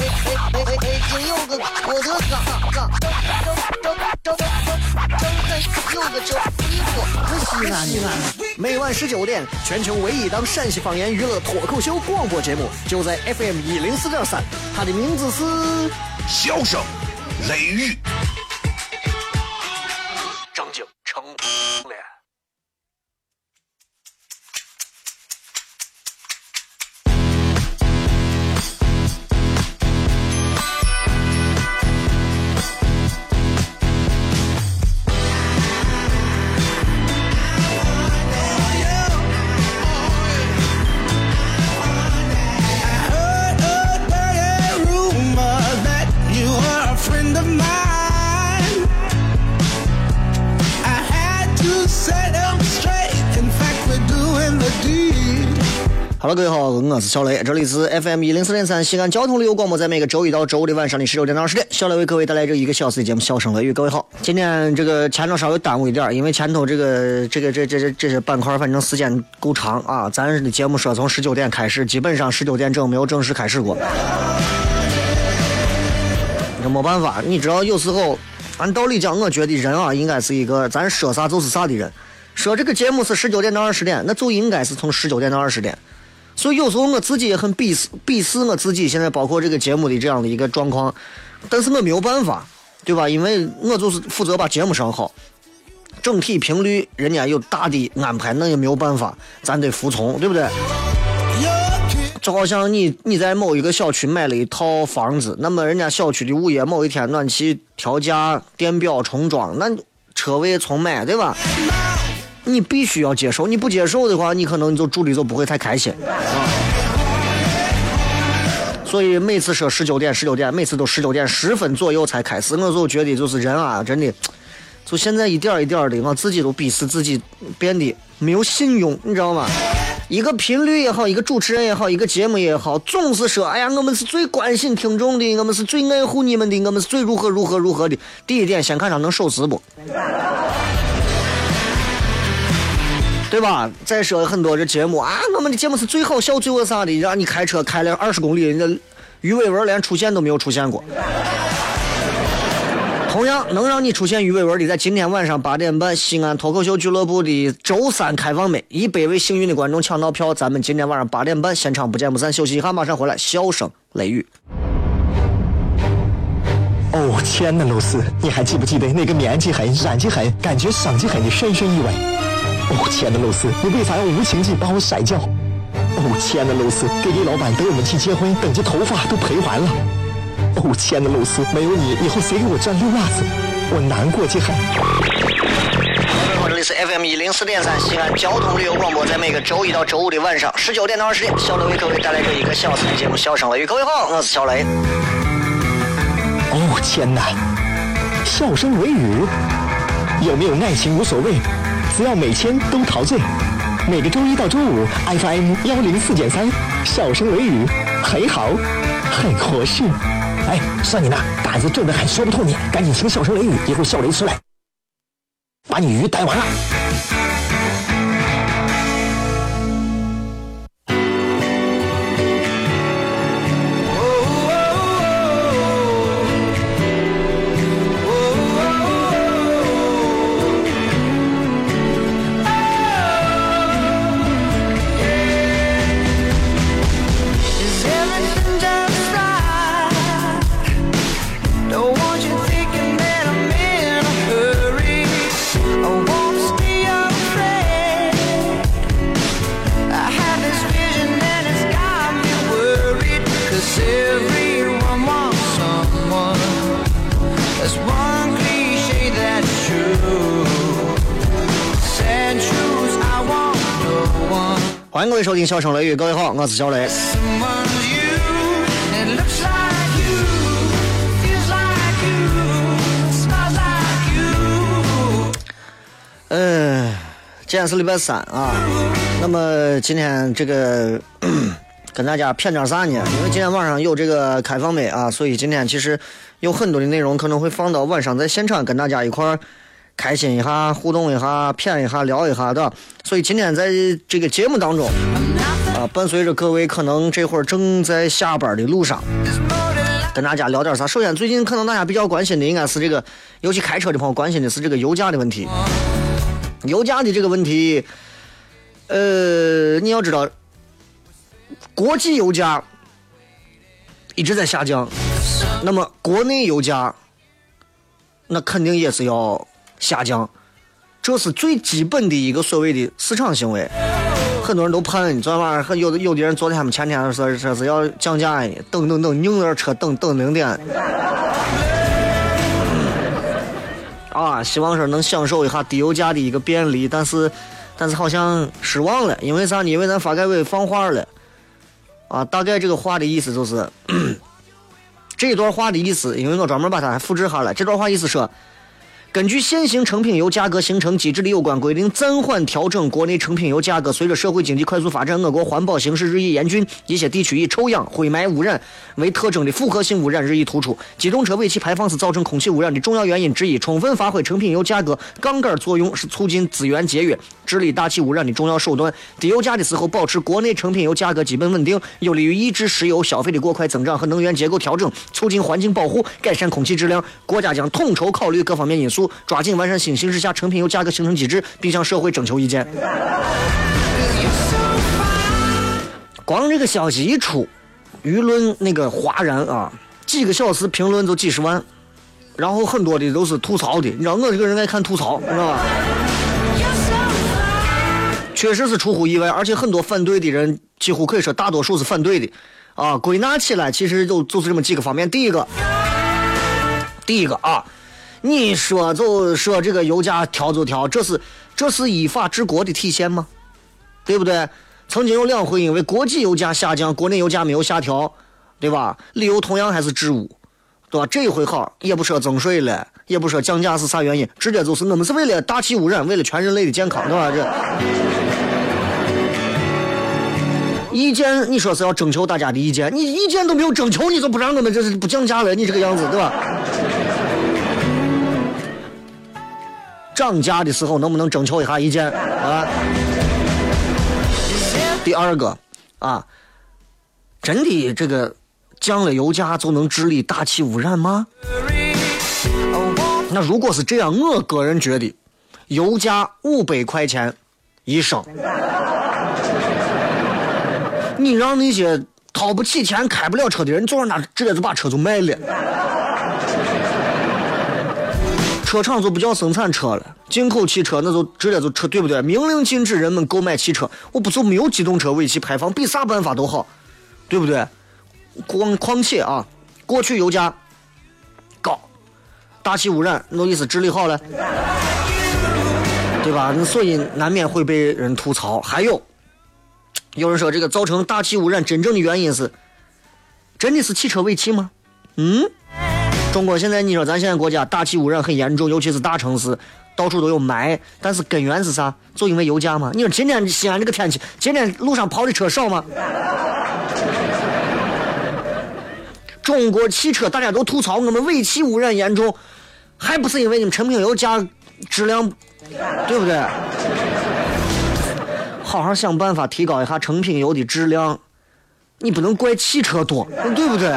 哎哎哎哎！京有个郭德纲，张张张张张张有个周立波，西安西安。每晚十九点，全球唯一档陕西方言娱乐脱口秀广播节目，就在 FM 一零四点三。它的名字是《笑声雷雨》。Hello，各位好，我是小雷，这里是 FM 一零四点三西安交通旅游广播，在每个周一到周五的晚上的十九点到二十点，小雷为各位带来这一个小时的节目《笑声雷雨》。各位好，今天这个前头稍微耽误一点，因为前头这个这个这这这这些板块反正时间够长啊，咱的节目说从十九点开始，基本上十九点整没有正式开始过。这没办法，你知道有时候按道理讲，我觉得人啊应该是一个咱说啥就是啥的人。说这个节目是十九点到二十点，那就应该是从十九点到二十点。所以有时候我自己也很鄙视鄙视我自己，现在包括这个节目的这样的一个状况，但是我没有办法，对吧？因为我就是负责把节目上好，整体频率人家有大的安排，那也没有办法，咱得服从，对不对？就好像你你在某一个小区买了一套房子，那么人家小区的物业某一天暖气调价、电表重装，那车位重买，对吧？你必须要接受，你不接受的话，你可能就住的就不会太开心啊。所以每次说十九点，十九点，每次都十九点十分左右才开始，我就觉得就是人啊，真的，就现在一点一点的，我自己都鄙视自己变得没有信用，你知道吗？一个频率也好，一个主持人也好，一个节目也好，总是说，哎呀，我们是最关心听众的，我们是最爱护你们的，我们是最如何如何如何的。第一点，先看他能守时不。对吧？再说很多这节目啊，我们的节目是最好笑、最我啥的，让你开车开了二十公里，人家鱼尾纹连出现都没有出现过。同样能让你出现鱼尾纹的，在今天晚上八点半，西安脱口秀俱乐部的周三开放美，一百位幸运的观众抢到票，咱们今天晚上八点半现场不见不散。休息一下，马上回来，笑声雷雨。哦，天呐，露丝，你还记不记得那个棉积狠、染剂狠、感觉伤及狠的深深意味？哦，亲爱的露丝，你为啥要无情地把我甩掉？哦，亲爱的露丝，给李老板等我们去结婚，等这头发都赔完了。哦，亲爱的露丝，没有你，以后谁给我赚溜辣子？我难过极很。好，这里是 FM 一零四点三西安交通旅游广播，在每个周一到周五的晚上十九点到二十点，小雷为各位带来这一个小时的节目《笑声雷雨》。各位好，我是小雷。哦，天哪！笑声雷雨，有没有爱情无所谓。只要每天都陶醉，每个周一到周五，FM 幺零四点三，笑声雷雨，很好，很合适。哎，算你那胆子正的很，说不透你，赶紧请笑声雷雨，一会儿笑雷出来，把你鱼逮完了。欢迎各位收听《笑声雷雨》，各位好，我是小雷。嗯，今天是礼拜三啊，那么今天这个 跟大家谝点啥呢？因为今天晚上有这个开放麦啊，所以今天其实有很多的内容可能会放到晚上在现场跟大家一块儿开心一下、互动一下、谝一下、聊一下的。所以今天在这个节目当中啊，伴随着各位可能这会儿正在下班的路上。跟大家聊点啥？首先，最近可能大家比较关心的应该是这个，尤其开车的朋友关心的是这个油价的问题。油价的这个问题，呃，你要知道，国际油价一直在下降，那么国内油价那肯定也是要下降，这是最基本的一个所谓的市场行为。很多人都盼你，昨天晚上有的有的人昨天他们前天说说是要降价呢，等等等，拧着车等等零点。啊，希望说能享受一下低油价的一个便利，但是，但是好像失望了，因为啥呢？因为咱发改委放话了，啊，大概这个话的意思就是，这段话的意思，因为我专门把它复制下来，这段话意思说。根据现行成品油价格形成机制的有关规定，暂缓调整国内成品油价格。随着社会经济快速发展，我国环保形势日益严峻，一些地区以臭氧、灰霾污染为特征的复合性污染日益突出。机动车尾气排放是造成空气污染的重要原因之一。充分发挥成品油价格杠杆作用，是促进资源节约、治理大气污染的重要手段。低油价的时候，保持国内成品油价格基本稳定，有利于抑制石油消费的过快增长和能源结构调整，促进环境保护，改善空气质量。国家将统筹考虑各方面因素。抓紧完善新形势下成品油价格形成机制，并向社会征求意见。光这个消息一出，舆论那个哗然啊，几个小时评论就几十万，然后很多的都是吐槽的。你知道我这个人爱看吐槽，知道吧？确实是出乎意外，而且很多反对的人几乎可以说大多数是反对的啊。归纳起来，其实就就是这么几个方面。第一个，第一个啊。你说就说这个油价调就调，这是这是依法治国的体现吗？对不对？曾经有两回因为国际油价下降，国内油价没有下调，对吧？理由同样还是治污，对吧？这一回好，也不说增税了，也不说降价是啥原因，直接就是我们是为了大气污染，为了全人类的健康，对吧？这意见你说是要征求大家的意见，你意见都没有征求，你就不让我们这是不降价了？你这个样子，对吧？涨价的时候能不能征求一下意见啊？第二个啊，真的这个降了油价就能治理大气污染吗？那如果是这样，我个人觉得油价五百块钱一升，你让那些掏不起钱、开不了车的人坐上那直接就把车就卖了。车厂就不叫生产车了，进口汽车那就直接就车，对不对？明令禁止人们购买汽车，我不就没有机动车尾气排放，比啥办法都好，对不对？况况且啊，过去油价高，大气污染，那意思治理好了，对吧？那所以难免会被人吐槽。还有，有人说这个造成大气污染真正的原因是，真的是汽车尾气吗？嗯？中国现在，你说咱现在国家大气污染很严重，尤其是大城市，到处都有霾。但是根源是啥？就因为油价吗？你说今天西安这个天气，今天路上跑的车少吗？中国汽车大家都吐槽我们尾气污染严重，还不是因为你们成品油价质量，对不对？好好想办法提高一下成品油的质量，你不能怪汽车多，对不对？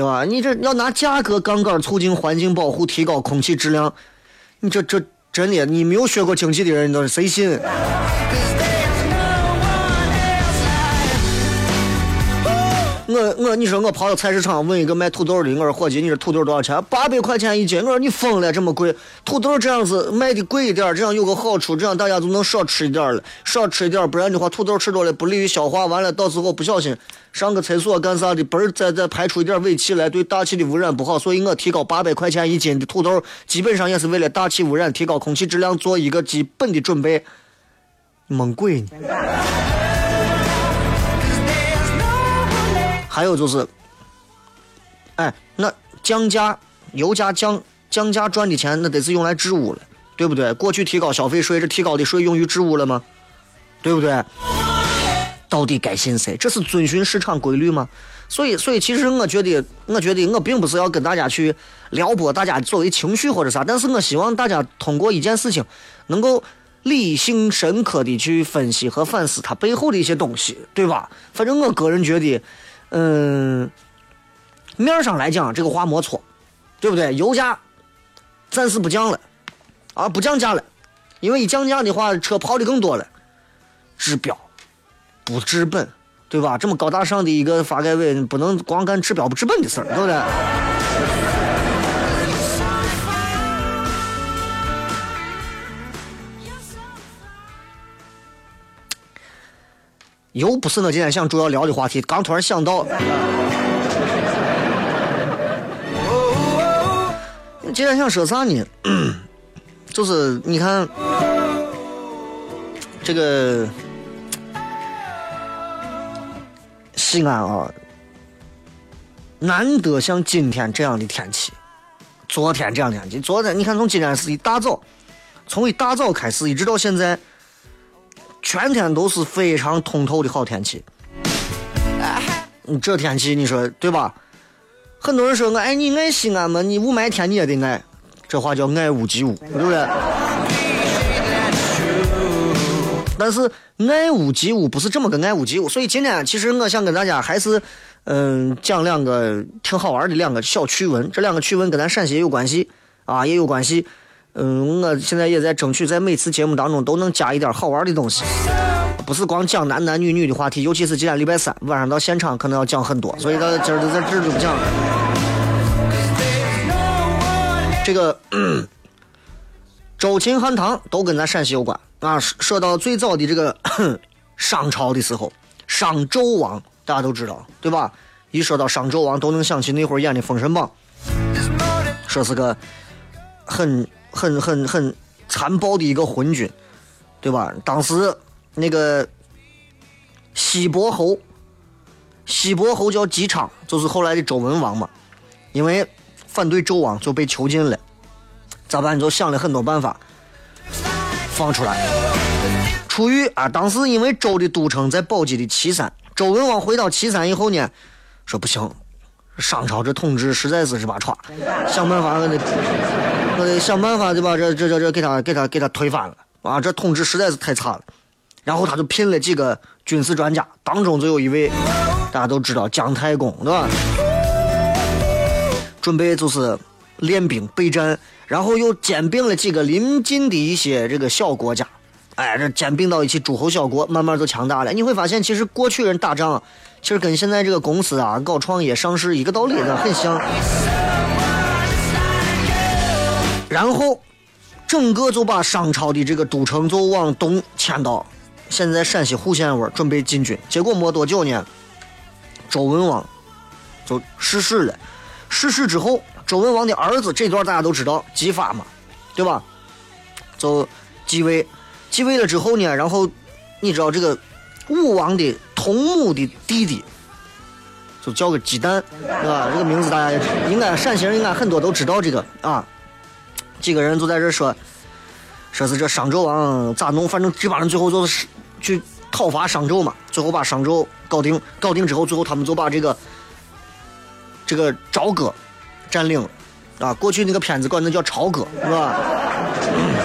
对吧？你这要拿价格杠杆促进环境保护，提高空气质量，你这这真的，你没有学过经济的人你都是谁信？我我你说我跑到菜市场问一个卖土豆的，我说伙计，你这土豆多少钱？八百块钱一斤。我说你疯了，这么贵？土豆这样子卖的贵一点，这样有个好处，这样大家就能少吃一点了，少吃一点，不然的话土豆吃多了不利于消化，完了到时候不小心上个厕所干啥的，不是再再排出一点尾气来，对大气的污染不好。所以我提高八百块钱一斤的土豆，基本上也是为了大气污染、提高空气质量做一个基本的准备。猛鬼呢？还有就是哎，那降价、油价降降价赚的钱，那得是用来治污了，对不对？过去提高消费税，这提高的税用于治污了吗？对不对？到底该信谁？这是遵循市场规律吗？所以，所以其实我觉得，我觉得我并不是要跟大家去撩拨大家作为情绪或者啥，但是我希望大家通过一件事情，能够理性深刻的去分析和反思它背后的一些东西，对吧？反正我个人觉得，嗯，面上来讲这个话没错，对不对？油价暂时不降了，啊，不降价了，因为一降价的话，车跑的更多了，治标不治本。对吧？这么高大上的一个发改委，不能光干治标不治本的事儿，对不对？又不是我今天想主要聊的话题，刚突然想到。今天想说啥呢？就是你看这个。西安啊，难得像今天这样的天气。昨天这样的天气，昨天你看从今天是一大早，从一大早开始一直到现在，全天都是非常通透的好天气。这天气你说对吧？很多人说我爱你爱西安嘛，你雾霾天你也得爱，这话叫爱屋及乌，对不对？但是爱屋及乌不是这么个爱屋及乌，所以今天其实我想跟大家还是，嗯，讲两个挺好玩的两个小趣闻。这两个趣闻跟咱陕西也有关系啊，也有关系。嗯，我现在也在争取在每次节目当中都能加一点好玩的东西，不是光讲男男女女的话题。尤其是今天礼拜三晚上到现场，可能要讲很多，所以到今儿在这儿就不讲了。这个周秦汉唐都跟咱陕西有关。啊，说到最早的这个商朝的时候，商纣王大家都知道，对吧？一说到商纣王，都能想起那会儿演的《封神榜》，说是个很很很很残暴的一个昏君，对吧？当时那个西伯侯，西伯侯叫姬昌，就是后来的周文王嘛，因为反对纣王就被囚禁了，咋办？就想了很多办法。放出来，出狱啊！当时因为周的都城在宝鸡的岐山，周文王回到岐山以后呢，说不行，商朝这统治实在是是把歘，想办法我得我得想办法对吧？这这这这给他给他给他推翻了啊！这统治实在是太差了。然后他就聘了几个军事专家，当中就有一位大家都知道姜太公对吧？准备就是练兵备战。然后又兼并了几个邻近的一些这个小国家，哎，这兼并到一起，诸侯小国慢慢就强大了。你会发现，其实过去人打仗，其实跟现在这个公司啊搞创业上市一个道理的，很像。然后，整个就把商朝的这个都城就往东迁到现在陕西户县味准备进军。结果没多久呢，周文王就逝世了。逝世之后。周文王的儿子这段大家都知道，姬发嘛，对吧？就继位，继位了之后呢，然后你知道这个武王的同母的弟弟，就叫个姬旦，对吧？这个名字大家应该陕西人应该很多都知道这个啊。几个人就在这说，说是这商纣王咋弄？反正这帮人最后就是去讨伐商纣嘛，最后把商纣搞定，搞定之后，最后他们就把这个这个朝歌。占领，啊，过去那个片子管那叫朝歌，是吧？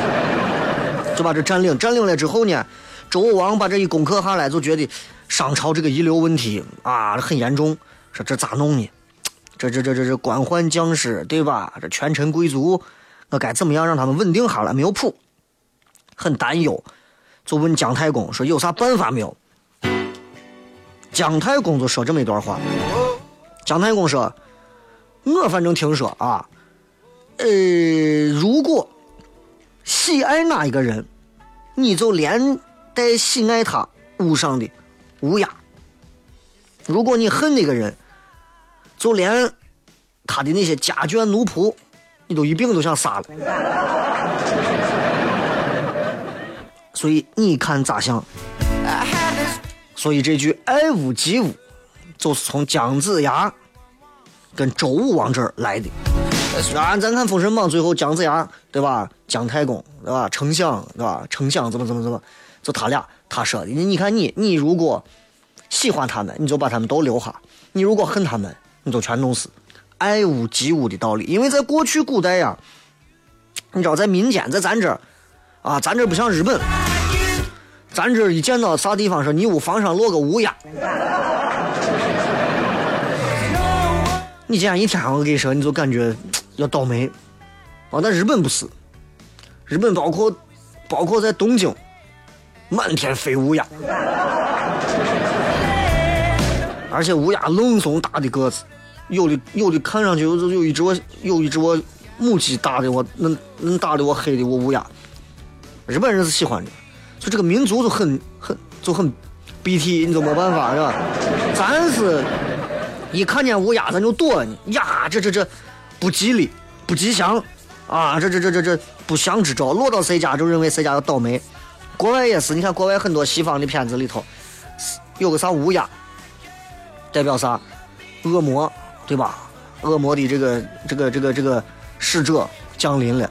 就把这占领，占领了之后呢，周武王把这一攻克下来，就觉得商朝这个遗留问题啊很严重，说这咋弄呢？这这这这这官宦将士对吧？这权臣贵族，我该怎么样让他们稳定下来？没有谱，很担忧，就问姜太公说有啥办法没有？姜太公就说这么一段话，姜太公说。我反正听说啊，呃，如果喜爱哪一个人，你就连带喜爱他屋上的乌鸦；如果你恨那个人，就连他的那些家眷奴仆，你都一并都想杀了。所以你看咋想？所以这句“爱屋及乌”就是从姜子牙。跟周武王这儿来的。啊，咱看《封神榜》最后姜子牙对吧？姜太公对吧？丞相对吧？丞相怎么怎么怎么？就他俩他说的。你看你你如果喜欢他们，你就把他们都留下；你如果恨他们，你就全弄死。爱屋及乌的道理，因为在过去古代呀，你知道在民间，在咱这儿啊，咱这儿不像日本，咱这儿一见到啥地方说你屋房上落个乌鸦。你这样一天，我跟你说，你就感觉要倒霉。哦，但日本不是，日本包括包括在东京，满天飞乌鸦，而且乌鸦愣怂大的个子，有的有的看上去有有一只我有一只我母鸡打的我能能打的我黑的我乌鸦，日本人是喜欢的，就这个民族就很很就很 BT，你就没办法是吧？咱是。一看见乌鸦，咱就躲呢。呀，这这这不吉利，不吉祥啊！这这这这这不祥之兆，落到谁家就认为谁家要倒霉。国外也是，你看国外很多西方的片子里头，有个啥乌鸦，代表啥？恶魔，对吧？恶魔的这个这个这个这个使者降临了，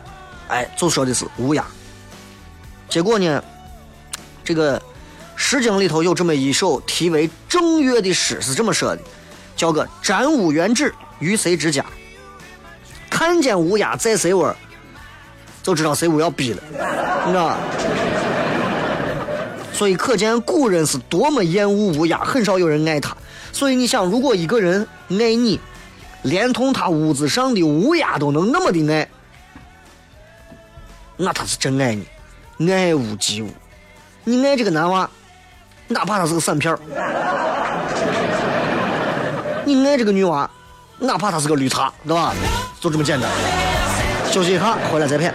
哎，就说的是乌鸦。结果呢，这个《诗经》里头有这么一首题为《正月》的诗，是这么说的。叫个占乌原旨于谁之家？看见乌鸦在谁窝，就知道谁屋要逼了，你知道吧？所以可见古人是多么厌恶乌鸦，很少有人爱他。所以你想，如果一个人爱你，连同他屋子上的乌鸦都能那么的爱，那他是真爱你，爱屋及乌。你爱这个男娃，哪怕他是个散片儿。你爱这个女娃，哪怕她是个绿茶，对吧？就这么简单。休息一下，回来再片。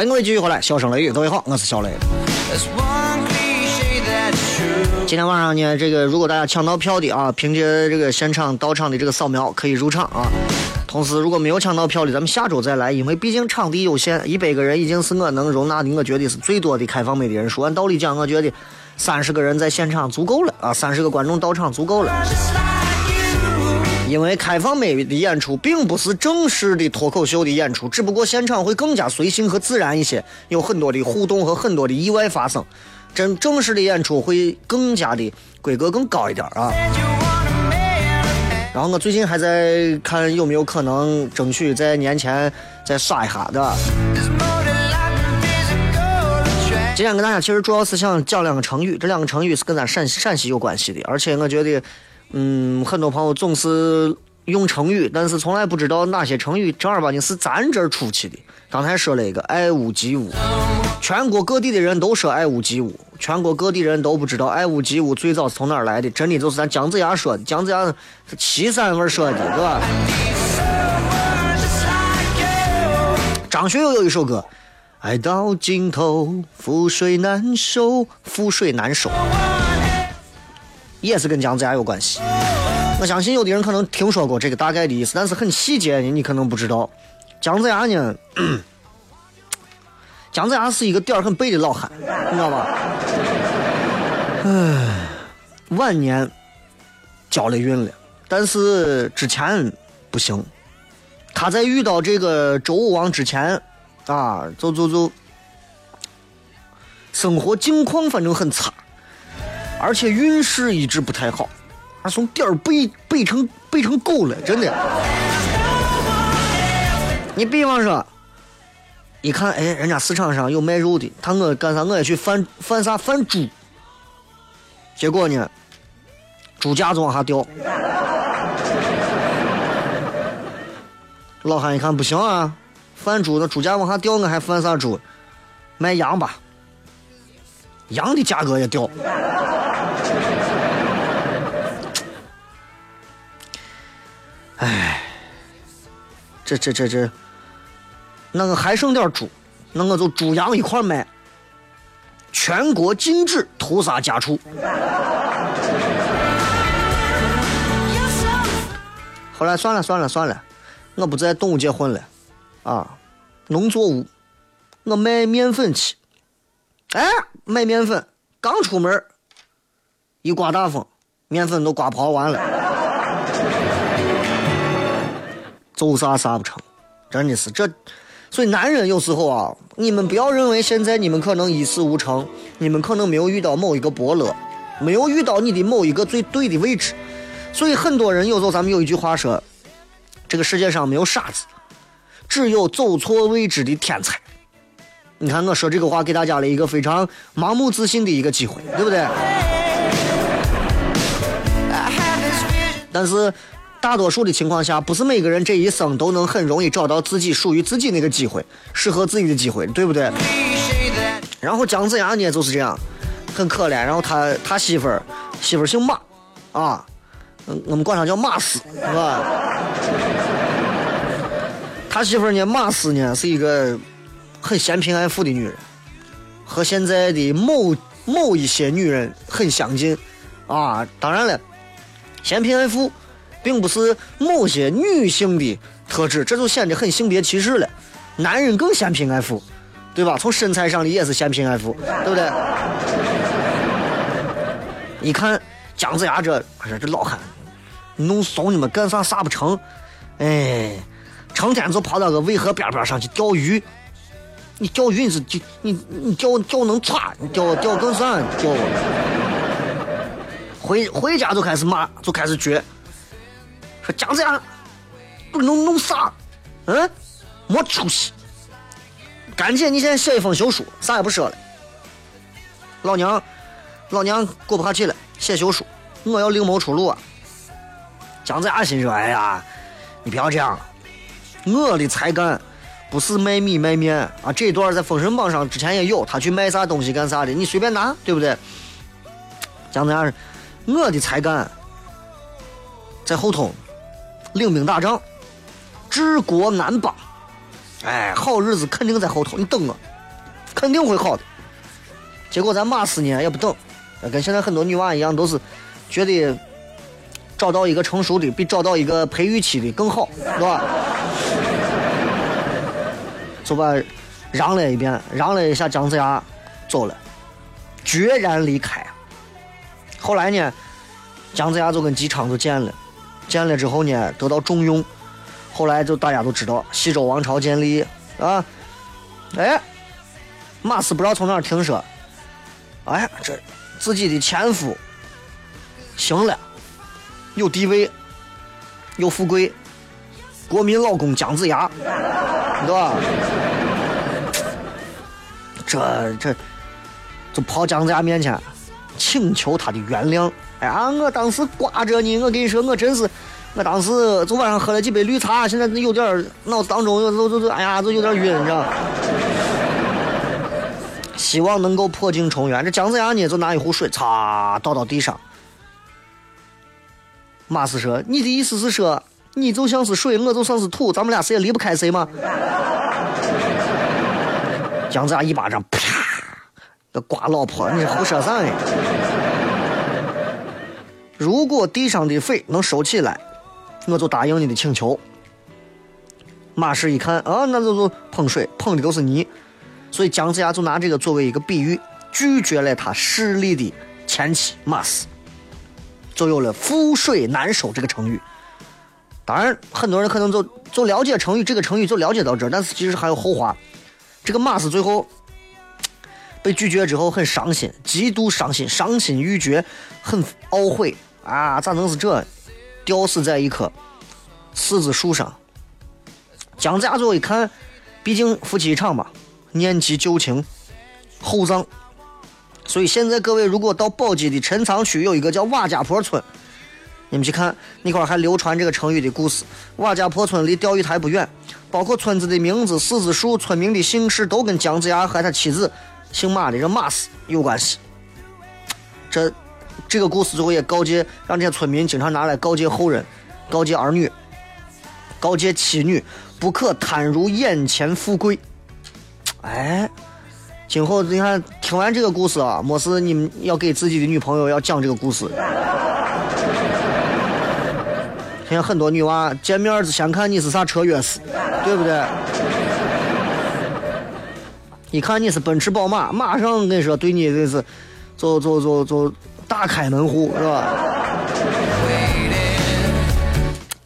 欢迎各位继续回来，笑声雷雨，各位好，我是小雷。今天晚上呢，这个如果大家抢到票的啊，凭借这个现场到场的这个扫描可以入场啊。同时，如果没有抢到票的，咱们下周再来，因为毕竟场地有限，一百个人已经是我能容纳的，我觉得是最多的开放美的人数。按道理讲，我觉得三十个人在现场足够了啊，三十个观众到场足够了。因为开放美的演出并不是正式的脱口秀的演出，只不过现场会更加随性和自然一些，有很多的互动和很多的意外发生。真正式的演出会更加的规格更高一点啊。然后我最近还在看有没有可能争取在年前再刷一下的。今天跟大家其实主要是想讲两个成语，这两个成语是跟咱陕陕西有关系的，而且我觉得。嗯，很多朋友总是用成语，但是从来不知道哪些成语正儿八经是咱这儿出去的。刚才说了一个“爱屋及乌”，全国各地的人都说“爱屋及乌”，全国各地人都不知道“爱屋及乌”最早是从哪儿来的。真的就是咱姜子牙说的，姜子牙是岐山味说的，对吧？张学友有一首歌，“爱到尽头，覆水难收，覆水难收”。也是跟姜子牙有关系，我相信有的人可能听说过这个大概的意思，但是很细节的你可能不知道。姜子牙呢，姜子牙是一个点儿很背的老汉，你知道吧？唉，晚年交了运了，但是之前不行。他在遇到这个周武王之前，啊，就就就生活境况反正很差，而且运势一直不太好，还，从点儿背背成背成狗了，真的。你比方说，一看，哎，人家市场上有卖肉的，他我干啥？我也去贩贩啥？贩猪。结果呢，猪价就往下掉。老汉一看不行啊，贩猪那猪价往下掉，我还贩啥猪？卖羊吧，羊的价格也掉。哎，这这这这，那个还剩点猪，那我就猪羊一块卖，全国禁止屠杀家畜。后来算了算了算了。我不在动物界混了，啊，农作物，我卖面粉去。哎，卖面粉，刚出门，一刮大风，面粉都刮跑完了，走啥啥不成，真的是这。所以男人有时候啊，你们不要认为现在你们可能一事无成，你们可能没有遇到某一个伯乐，没有遇到你的某一个最对的位置。所以很多人有时候咱们有一句话说。这个世界上没有傻子，只有走错位置的天才。你看我说这个话，给大家了一个非常盲目自信的一个机会，对不对？但是大多数的情况下，不是每个人这一生都能很容易找到自己属于自己那个机会，适合自己的机会，对不对？然后姜子牙呢就是这样，很可怜。然后他他媳妇儿媳妇儿姓马，啊。嗯我们管他叫马斯，是吧？他媳妇儿呢，马斯呢，是一个很嫌贫爱富的女人，和现在的某某一些女人很相近啊。当然了，嫌贫爱富并不是某些女性的特质，这就显得很性别歧视了。男人更嫌贫爱富，对吧？从身材上的也是嫌贫爱富，对不对？一看姜子牙这，我说这老汉。弄怂你们干啥啥不成？哎，成天就跑到个渭河边边上去钓鱼。你钓鱼你是你你你钓钓能抓？你钓钓更啥？钓。回回家就开始骂，就开始撅。说姜子牙，不弄弄啥？嗯，没出息。赶紧，你现在写一封休书，啥也不说了。老娘，老娘过不下去了，写休书，我要另谋出路啊！姜子牙心说：“哎呀，你不要这样，我的才干不是卖米卖面啊！这段在封神榜上之前也有，他去卖啥东西干啥的，你随便拿，对不对？”姜子牙：“我的才干在后头，领兵打仗，治国安邦，哎，好日子肯定在后头，你等我，肯定会好的。”结果咱马四年也不等，跟现在很多女娃一样，都是觉得。找到一个成熟的，比找到一个培育期的更好，是吧？就把让了一遍，让了一下姜子牙，走了，决然离开。后来呢，姜子牙就跟姬昌就见了，见了之后呢，得到重用。后来就大家都知道，西周王朝建立啊。哎，马斯不知道从哪儿听说，哎，这自己的前夫行了。有地位，有富贵，国民老公姜子牙，对吧？这这，就跑姜子牙面前，请求他的原谅。哎呀，我当时挂着你，我跟你说，我真是，我当时昨晚上喝了几杯绿茶，现在有点脑子当中有有有哎呀，就有点晕，你知道？希望能够破镜重圆。这姜子牙呢，就拿一壶水，擦倒到地上。马斯说：“你的意思是说，你就像是水，我就像是土，咱们俩谁也离不开谁吗？”姜子牙一巴掌，啪，那瓜老婆，你胡说啥呢？如果地上的水能收起来，我就答应你的请求。马氏一看，啊，那就就碰水，碰的都是泥，所以姜子牙就拿这个作为一个比喻，拒绝了他势力的前妻马氏就有了“覆水难收”这个成语。当然，很多人可能就就了解成语，这个成语就了解到这儿，但是其实还有后话。这个 Mas 最后被拒绝之后很伤心，极度伤心，伤心欲绝，很懊悔啊！咋能是这？吊死在一棵柿子树上。姜子牙最后一看，毕竟夫妻一场嘛，念及旧情，厚葬。所以现在各位如果到宝鸡的陈仓区有一个叫瓦家坡村，你们去看那块还流传这个成语的故事。瓦家坡村离钓鱼台不远，包括村子的名字、柿子树、村民的姓氏都跟姜子牙和他妻子姓马的这马氏有关系。这这个故事最后也告诫，让这些村民经常拿来告诫后人，告诫儿女，告诫妻女。不可贪如眼前富贵。哎，今后你看，听完这个故事啊，没事你们要给自己的女朋友要讲这个故事。现在很多女娃见面是先看你是啥车钥匙，对不对？一看你是奔驰宝马，马上跟你说对你这是，就就就就大开门户，是吧？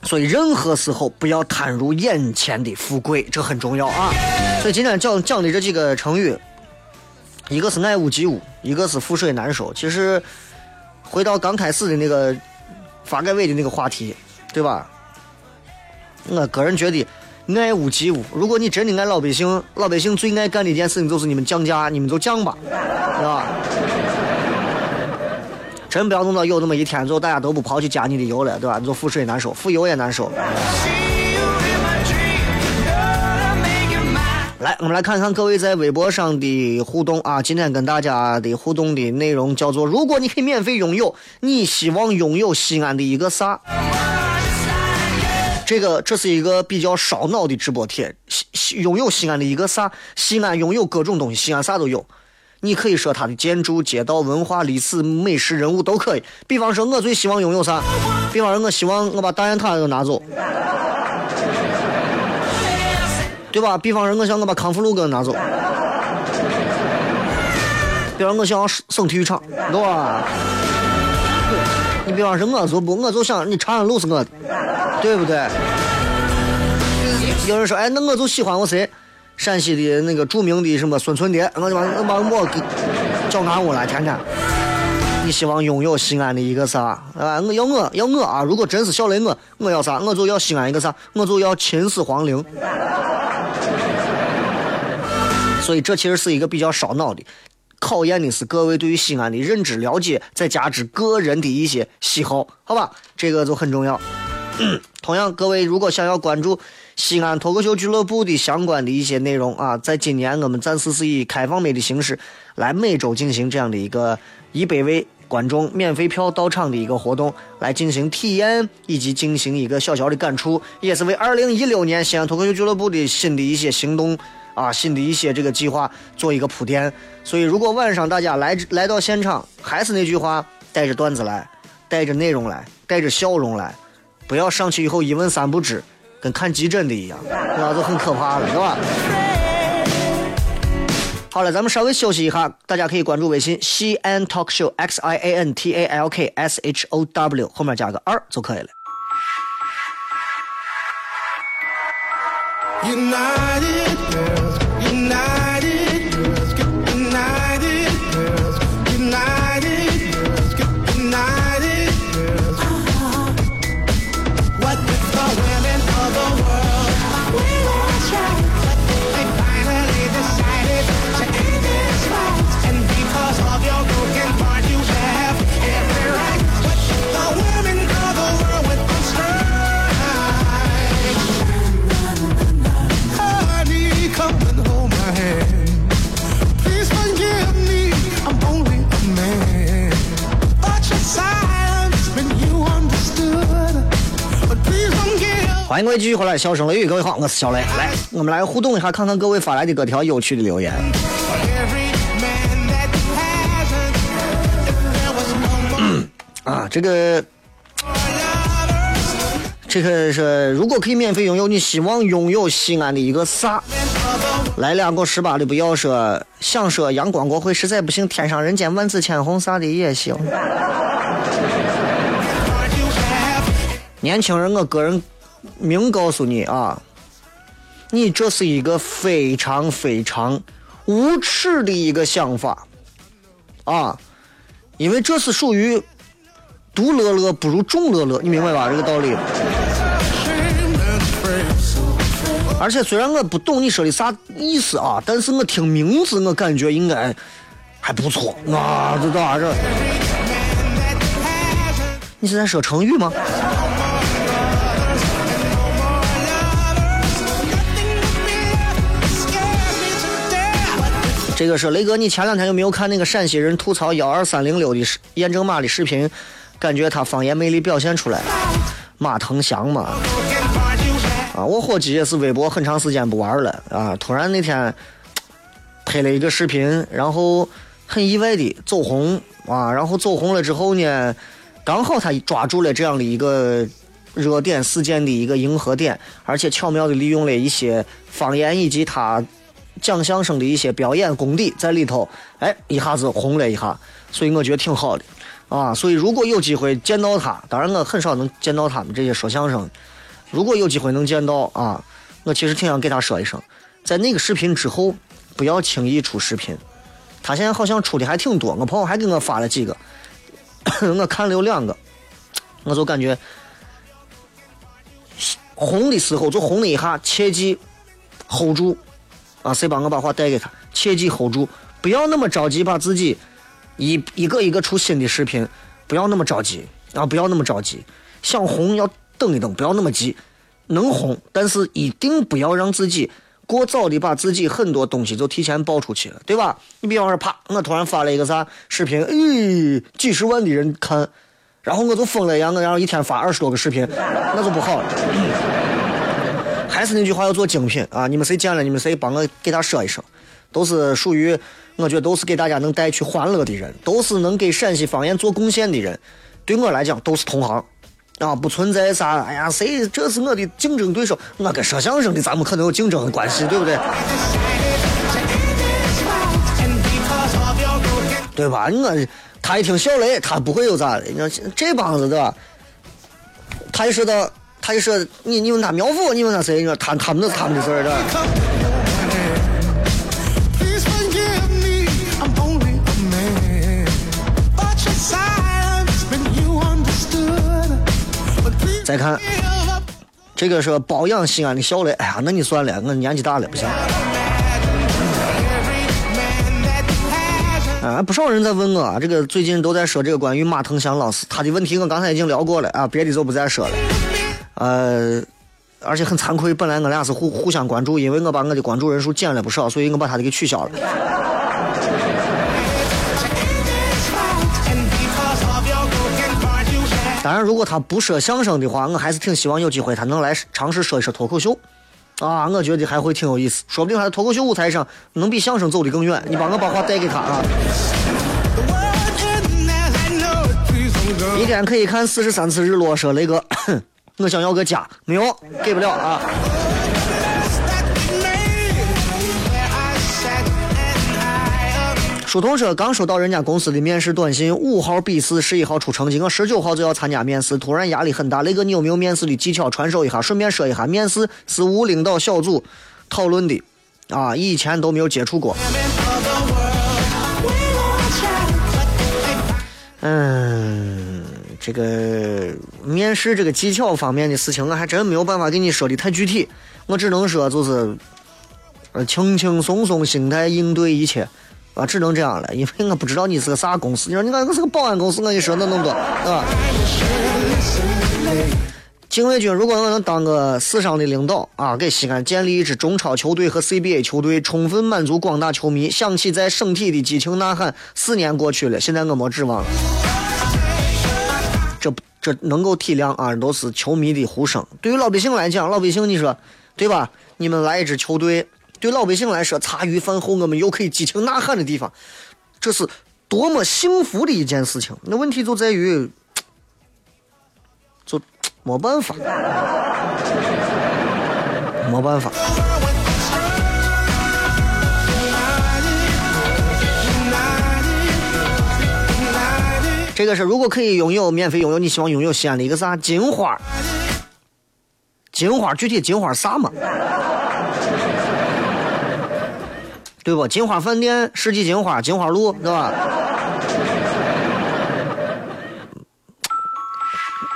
所以任何时候不要贪入眼前的富贵，这很重要啊！所以今天讲讲的这几个成语，一个是爱屋及乌，一个是覆水难收。其实回到刚开始的那个发改委的那个话题，对吧？我个人觉得爱屋及乌。如果你真的爱老百姓，老百姓最爱干的一件事情就是你们降价，你们就降吧，对吧？真不要弄到有那么一天，之后大家都不跑去加你的油了，对吧？你就覆水难收，覆油也难受。来，我们来看看各位在微博上的互动啊！今天跟大家的互动的内容叫做：如果你可以免费拥有，你希望拥有西安的一个啥？这个这是一个比较烧脑的直播贴。西西拥有西安的一个啥？西安拥有各种东西，西安啥都有。你可以说它的建筑、街道、文化、历史、美食、人物都可以。比方说，我最希望拥有啥？比方说，我希望我把大雁塔都拿走，对吧？比方说，我想我把康复路给拿走。比方我想要省体育场，对吧？你比方说，我就不，我就想你长安路是我的，对不对？有人说，哎，那我就喜欢我谁？陕西的那个著名的什么孙春蝶，我就把我把我给叫俺屋来，天天。你希望拥有西安的一个啥？啊，我要我要我啊！如果真是小雷我，我要啥？我就要西安一个啥？我就要秦始皇陵。所以这其实是一个比较烧脑的，考验的是各位对于西安的认知了解，再加之个人的一些喜好，好吧？这个就很重要。同样，各位如果想要关注。西安脱口秀俱乐部的相关的一些内容啊，在今年我们暂时是以开放麦的形式来每周进行这样的一个一百位观众免费票到场的一个活动，来进行体验以及进行一个小小的感触，也是为二零一六年西安脱口秀俱乐部的新的一些行动啊，新的一些这个计划做一个铺垫。所以，如果晚上大家来来到现场，还是那句话，带着段子来，带着内容来，带着笑容来，不要上去以后一问三不知。跟看急诊的一样，那就很可怕了，是吧？好了，咱们稍微休息一下，大家可以关注微信西安 talk show x i a n t a l k s h o w 后面加个二就可以了。欢迎各位继续回来，笑声雷雨，各位好，我是小雷。来，我们来互动一下，看看各位发来的各条有趣的留言。啊，这个，这个是如果可以免费拥有，你希望拥有西安的一个啥？来两个十八的不要说，想说阳光国会实在不行，天上人间万紫千红啥的也行。年轻人，我个人明告诉你啊，你这是一个非常非常无耻的一个想法啊，因为这是属于独乐乐不如众乐乐，你明白吧？这个道理。而且虽然我不懂你说的啥意思啊，但是我听名字我感觉应该还不错啊，这咋这？你是在说成语吗？这个是雷哥，你前两天有没有看那个陕西人吐槽幺二三零六的验证码的视频？感觉他方言魅力表现出来了，马腾祥嘛。啊，我伙计也是微博很长时间不玩了啊，突然那天拍了一个视频，然后很意外的走红啊，然后走红了之后呢，刚好他抓住了这样的一个热点事件的一个迎合点，而且巧妙的利用了一些方言以及他讲相声的一些表演功底在里头，哎，一下子红了一下，所以我觉得挺好的啊，所以如果有机会见到他，当然我很少能见到他们这些说相声。如果有机会能见到啊，我其实挺想给他说一声，在那个视频之后，不要轻易出视频。他现在好像出的还挺多，我朋友还给我发了几个，我看了有两个，我就感觉红的时候就红了一下，切记 hold 住啊！谁帮我把话带给他？切记 hold 住，不要那么着急把自己一一个一个出新的视频，不要那么着急啊！不要那么着急，想红要。等一等，不要那么急，能红，但是一定不要让自己过早的把自己很多东西都提前爆出去了，对吧？你比方说，啪，我突然发了一个啥视频，哎，几十万的人看，然后我就疯了一样，我然后一天发二十多个视频，那就不好了。还是那句话，要做精品啊！你们谁见了，你们谁帮我给他说一声，都是属于我觉得都是给大家能带去欢乐的人，都是能给陕西方言做贡献的人，对我来讲都是同行。啊，不存在啥，哎呀，谁这是我的竞争对手？我跟说相声的，咱们可能有竞争的关系，对不对？对吧？我他一听小雷，他不会有咋的？你看这帮子对吧？他一说到，他就说你你问他苗阜，你问他谁？你说他他们那是他们的事儿这。再看，这个是包养西安的小雷。哎呀，那你算了，我年纪大了，不行。啊，不少人在问我，这个最近都在说这个关于马腾祥老师，他的问题我刚才已经聊过了啊，别的就不再说了。呃，而且很惭愧，本来我俩是互互相关注，因为我把我的关注人数减了不少，所以我把他的给取消了。当然，如果他不说相声的话，我还是挺希望有机会他能来尝试说一说脱口秀，啊，我觉得还会挺有意思，说不定他在脱口秀舞台上能比相声走得更远。你帮我把话带给他啊！一天可以看四十三次日落，说雷哥，我想要个家，没有，给不了啊。书童说：“刚收到人家公司的面试短信，五号笔试，十一号出成绩，我十九号就要参加面试，突然压力很大。雷哥，你有没有面试的技巧传授一下？顺便说一下，面试是无领导小组讨论的，啊，以前都没有接触过。这个面试这个技巧方面的事情，我还真没有办法给你说的太具体，我只能说就是，呃，轻轻松松心态应对一切。”啊，只能这样了，因为我不知道你是个啥公司。你说你看我是个保安公司，我跟你说那那么多，啊。禁卫军如果我能当个死伤的领导啊，给西安建立一支中超球队和 CBA 球队，充分满足广大球迷响起在省体的激情呐喊。四年过去了，现在我没指望了。这能够体谅啊，都是球迷的呼声。对于老百姓来讲，老百姓你说对吧？你们来一支球队。对老百姓来说，茶余饭后我们又可以激情呐喊的地方，这是多么幸福的一件事情。那问题就在于，就没办法，没办法。这个是如果可以拥有免费拥有，你希望拥有西安的一个啥金花？金花具体金花啥嘛？对不？金花饭店、世纪金花、金花路，对吧？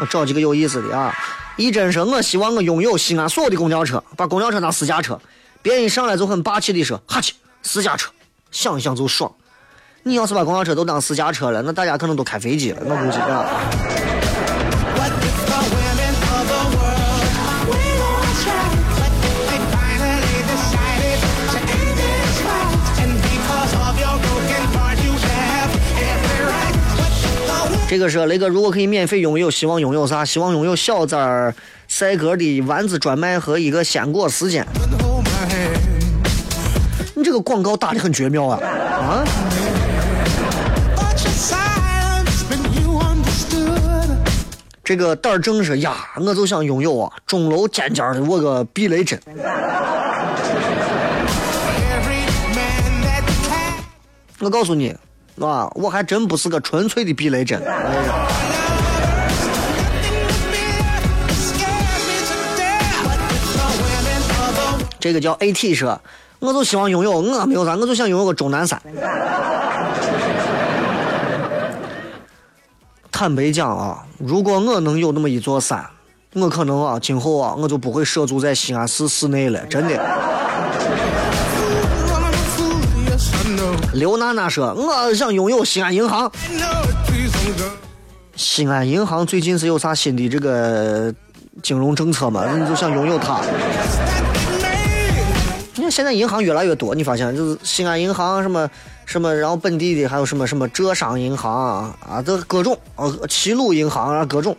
我找几个有意思的啊！一真说，我希望我拥有西安所有的公交车，把公交车当私家车。别人一上来就很霸气的说：“哈去私家车，想一想就爽。”你要是把公交车都当私家车了，那大家可能都开飞机了，那估计啊。这个是雷哥，如果可以免费拥有，希望拥有啥？希望拥有小寨儿赛格的丸子专卖和一个鲜果时间。你这个广告打的很绝妙啊！啊！这个胆儿正是呀，我就想拥有啊，钟楼尖尖的我个避雷针。我告诉你。啊，我还真不是个纯粹的避雷针。这个叫 AT 车，我就希望拥有，我没有啥，我就想拥有个钟南山。坦白讲啊，如果我能有那么一座山，我可能啊，今后啊，我就不会涉足在西安市市内了，真的。刘娜娜说：“我想拥有西安银行。西安银行最近是有啥新的这个金融政策吗？你就想拥有它？现在银行越来越多，你发现就是西安银行什么什么，然后本地的还有什么什么浙商银行啊，这各种呃齐鲁银行啊各种。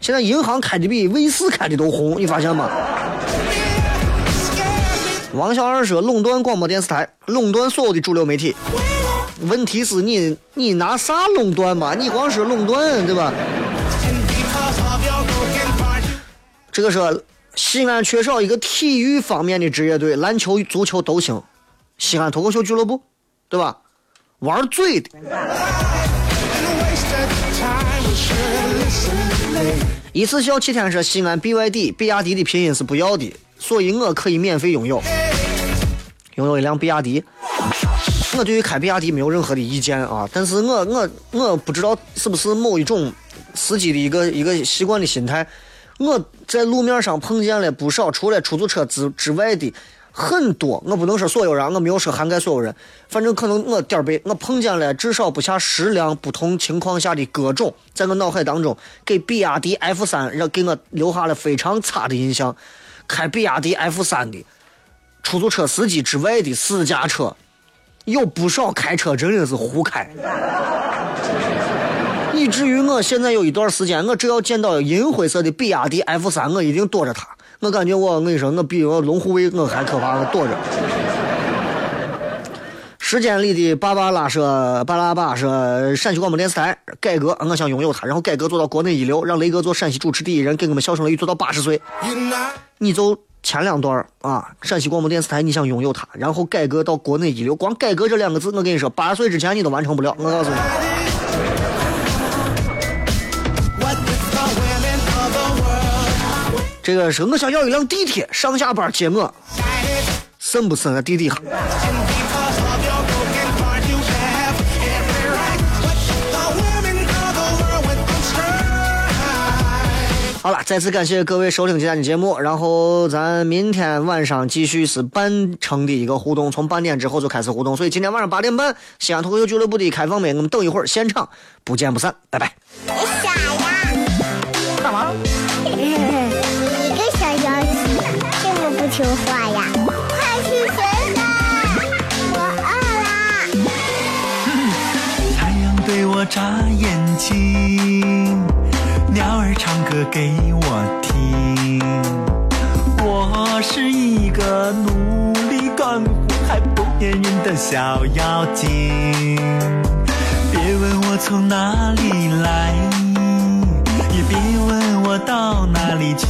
现在银行开的比卫视开的都红，你发现吗？”王小二说：“垄断广播电视台，垄断所有的主流媒体。问题是你，你拿啥垄断嘛？你光说垄断，对吧？”这个说西安缺少一个体育方面的职业队，篮球、足球都行。西安脱口秀俱乐部，对吧？玩嘴的。一次笑七天说西安 BYD，比亚迪的拼音是不要的。所以我可以免费拥有拥有一辆比亚迪。我对于开比亚迪没有任何的意见啊，但是我我我不知道是不是某一种司机的一个一个习惯的心态。我在路面上碰见了。不少除了。出租车之之外的很多，我不能说所有人，我没有说涵盖所有人，反正可能我点儿背，我碰见了。至少不下十辆不同情况下的各种，在我脑海当中给比亚迪 F 三让给我留下了。非常差的印象。开比亚迪 F 三的出租车司机之外的私家车，有不少开车真的是胡开，以至于我现在有一段时间，我只要见到银灰色的比亚迪 F 三，我一定躲着它。我感觉我，我跟你说，我比我龙护卫我还可怕，我躲着。时间里的芭芭拉说：“巴拉巴说，陕西广播电视台改革，我想拥有它，然后改革做到国内一流，让雷哥做陕西主持第一人，给我们笑声雷做到八十岁。你就前两段啊，陕西广播电视台你想拥有它，然后改革到国内一流，光改革这两个字，我跟你说，八十岁之前你都完成不了。我告诉你，这个是我想要一辆地铁上下班接我，省不省啊，地底下？”好了，再次感谢各位收听今天的节目，然后咱明天晚上继续是半程的一个互动，从半点之后就开始互动，所以今天晚上八点半西安脱口秀俱乐部的开放麦，我们等一会儿现场不见不散，拜拜。我眨眼睛。鸟儿唱歌给我听，我是一个努力干活还不粘人的小妖精。别问我从哪里来，也别问我到哪里去。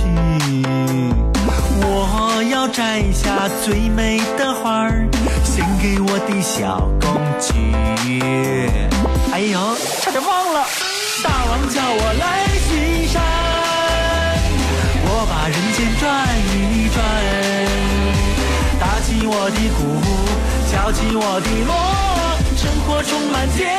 我要摘下最美的花儿，献给我的小公举。哎呦，差点忘了。大王叫我来巡山，我把人间转一转，打起我的鼓，敲起我的锣，生活充满节